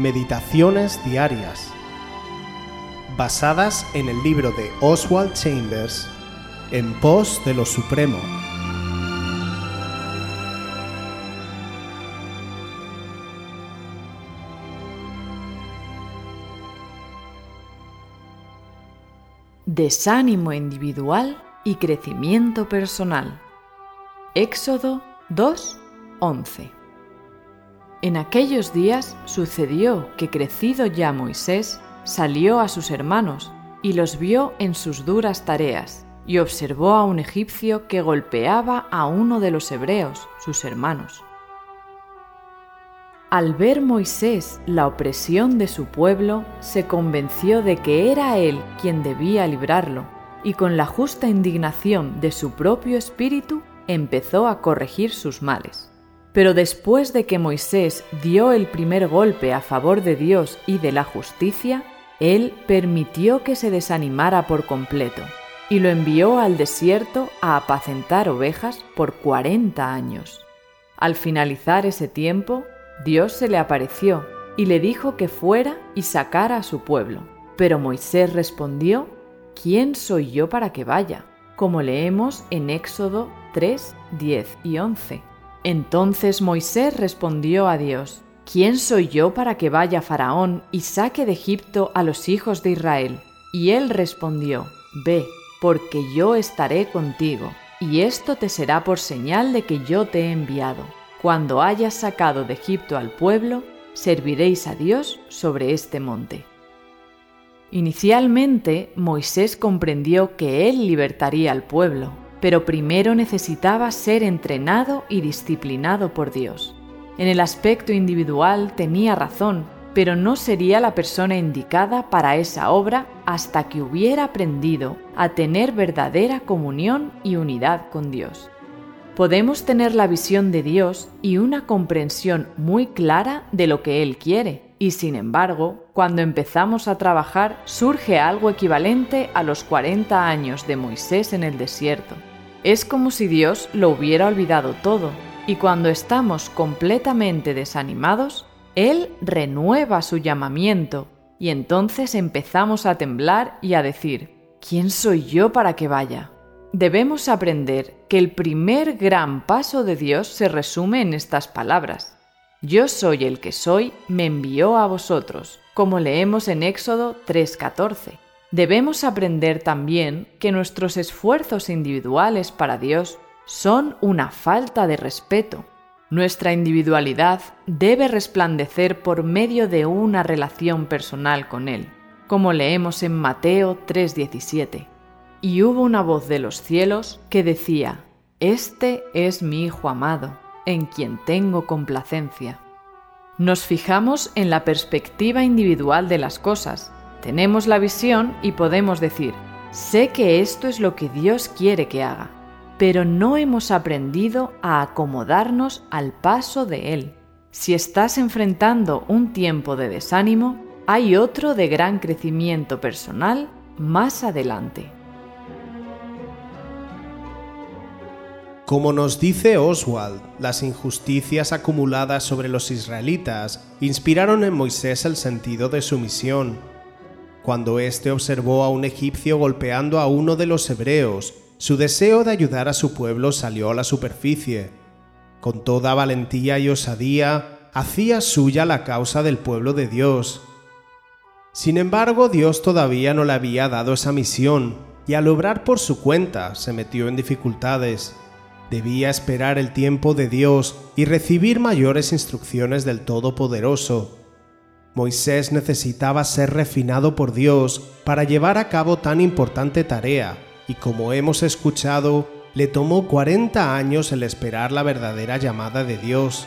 Meditaciones Diarias, basadas en el libro de Oswald Chambers, En pos de lo Supremo. Desánimo individual y crecimiento personal. Éxodo 2:11 En aquellos días sucedió que crecido ya Moisés, salió a sus hermanos y los vio en sus duras tareas, y observó a un egipcio que golpeaba a uno de los hebreos, sus hermanos. Al ver Moisés la opresión de su pueblo, se convenció de que era él quien debía librarlo, y con la justa indignación de su propio espíritu empezó a corregir sus males. Pero después de que Moisés dio el primer golpe a favor de Dios y de la justicia, él permitió que se desanimara por completo y lo envió al desierto a apacentar ovejas por cuarenta años. Al finalizar ese tiempo, Dios se le apareció y le dijo que fuera y sacara a su pueblo. Pero Moisés respondió, ¿quién soy yo para que vaya? Como leemos en Éxodo 3, 10 y 11. Entonces Moisés respondió a Dios, ¿quién soy yo para que vaya Faraón y saque de Egipto a los hijos de Israel? Y él respondió, Ve, porque yo estaré contigo, y esto te será por señal de que yo te he enviado cuando hayas sacado de Egipto al pueblo, serviréis a Dios sobre este monte. Inicialmente, Moisés comprendió que él libertaría al pueblo, pero primero necesitaba ser entrenado y disciplinado por Dios. En el aspecto individual tenía razón, pero no sería la persona indicada para esa obra hasta que hubiera aprendido a tener verdadera comunión y unidad con Dios podemos tener la visión de Dios y una comprensión muy clara de lo que Él quiere. Y sin embargo, cuando empezamos a trabajar, surge algo equivalente a los 40 años de Moisés en el desierto. Es como si Dios lo hubiera olvidado todo, y cuando estamos completamente desanimados, Él renueva su llamamiento, y entonces empezamos a temblar y a decir, ¿quién soy yo para que vaya? Debemos aprender que el primer gran paso de Dios se resume en estas palabras. Yo soy el que soy, me envió a vosotros, como leemos en Éxodo 3:14. Debemos aprender también que nuestros esfuerzos individuales para Dios son una falta de respeto. Nuestra individualidad debe resplandecer por medio de una relación personal con Él, como leemos en Mateo 3:17 y hubo una voz de los cielos que decía, Este es mi Hijo amado, en quien tengo complacencia. Nos fijamos en la perspectiva individual de las cosas, tenemos la visión y podemos decir, sé que esto es lo que Dios quiere que haga, pero no hemos aprendido a acomodarnos al paso de Él. Si estás enfrentando un tiempo de desánimo, hay otro de gran crecimiento personal más adelante. Como nos dice Oswald, las injusticias acumuladas sobre los israelitas inspiraron en Moisés el sentido de su misión. Cuando éste observó a un egipcio golpeando a uno de los hebreos, su deseo de ayudar a su pueblo salió a la superficie. Con toda valentía y osadía, hacía suya la causa del pueblo de Dios. Sin embargo, Dios todavía no le había dado esa misión, y al obrar por su cuenta se metió en dificultades debía esperar el tiempo de Dios y recibir mayores instrucciones del Todopoderoso. Moisés necesitaba ser refinado por Dios para llevar a cabo tan importante tarea, y como hemos escuchado, le tomó 40 años el esperar la verdadera llamada de Dios.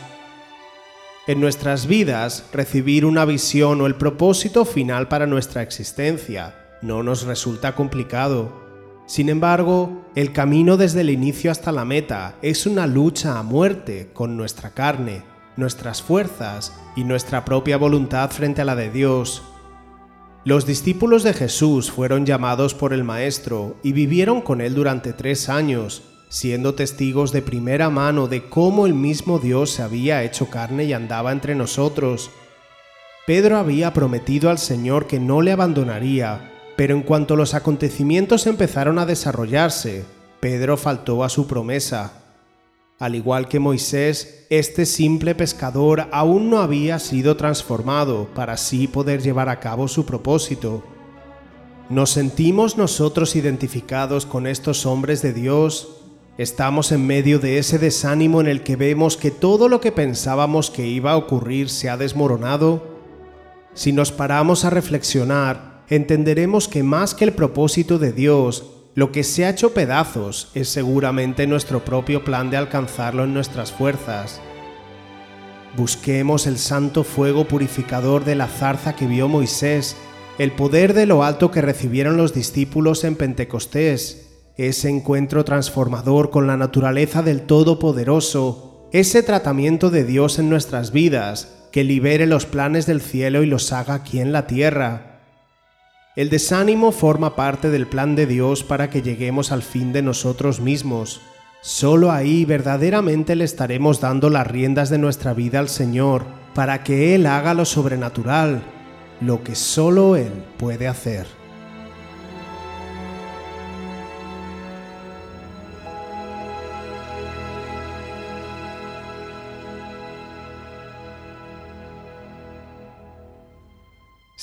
En nuestras vidas, recibir una visión o el propósito final para nuestra existencia no nos resulta complicado sin embargo, el camino desde el inicio hasta la meta es una lucha a muerte con nuestra carne, nuestras fuerzas y nuestra propia voluntad frente a la de Dios. Los discípulos de Jesús fueron llamados por el Maestro y vivieron con él durante tres años, siendo testigos de primera mano de cómo el mismo Dios se había hecho carne y andaba entre nosotros. Pedro había prometido al Señor que no le abandonaría, pero en cuanto los acontecimientos empezaron a desarrollarse, Pedro faltó a su promesa. Al igual que Moisés, este simple pescador aún no había sido transformado para así poder llevar a cabo su propósito. ¿Nos sentimos nosotros identificados con estos hombres de Dios? ¿Estamos en medio de ese desánimo en el que vemos que todo lo que pensábamos que iba a ocurrir se ha desmoronado? Si nos paramos a reflexionar, entenderemos que más que el propósito de Dios, lo que se ha hecho pedazos es seguramente nuestro propio plan de alcanzarlo en nuestras fuerzas. Busquemos el santo fuego purificador de la zarza que vio Moisés, el poder de lo alto que recibieron los discípulos en Pentecostés, ese encuentro transformador con la naturaleza del Todopoderoso, ese tratamiento de Dios en nuestras vidas, que libere los planes del cielo y los haga aquí en la tierra. El desánimo forma parte del plan de Dios para que lleguemos al fin de nosotros mismos. Solo ahí verdaderamente le estaremos dando las riendas de nuestra vida al Señor, para que Él haga lo sobrenatural, lo que solo Él puede hacer.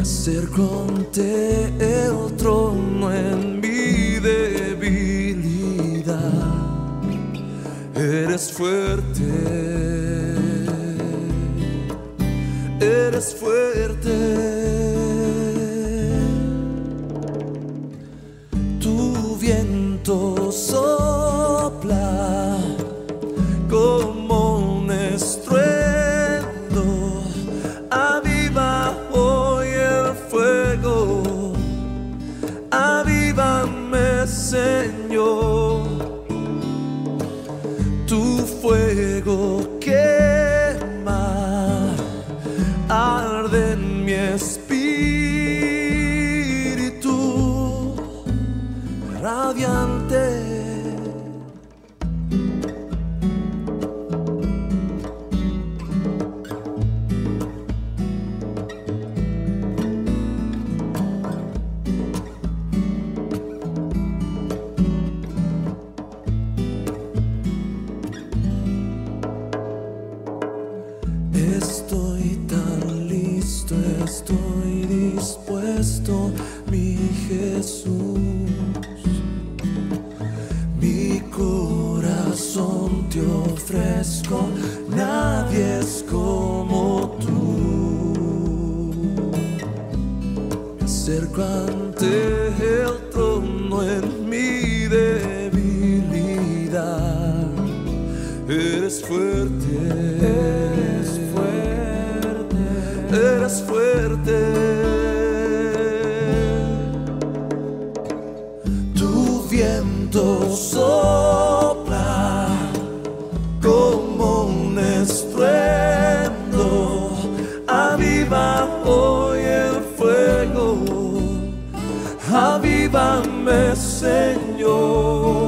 acerco ante el trono en mi debilidad. Eres fuerte, eres fuerte. Radiante. Estoy dispuesto, mi Jesús. Te ofrezco, avívame Señor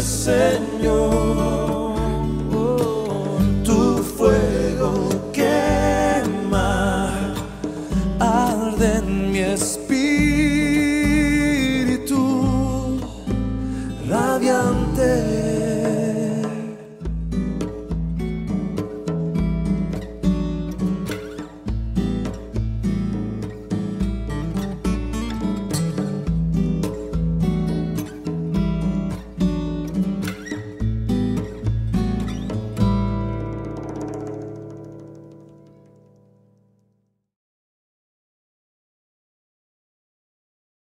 Señor.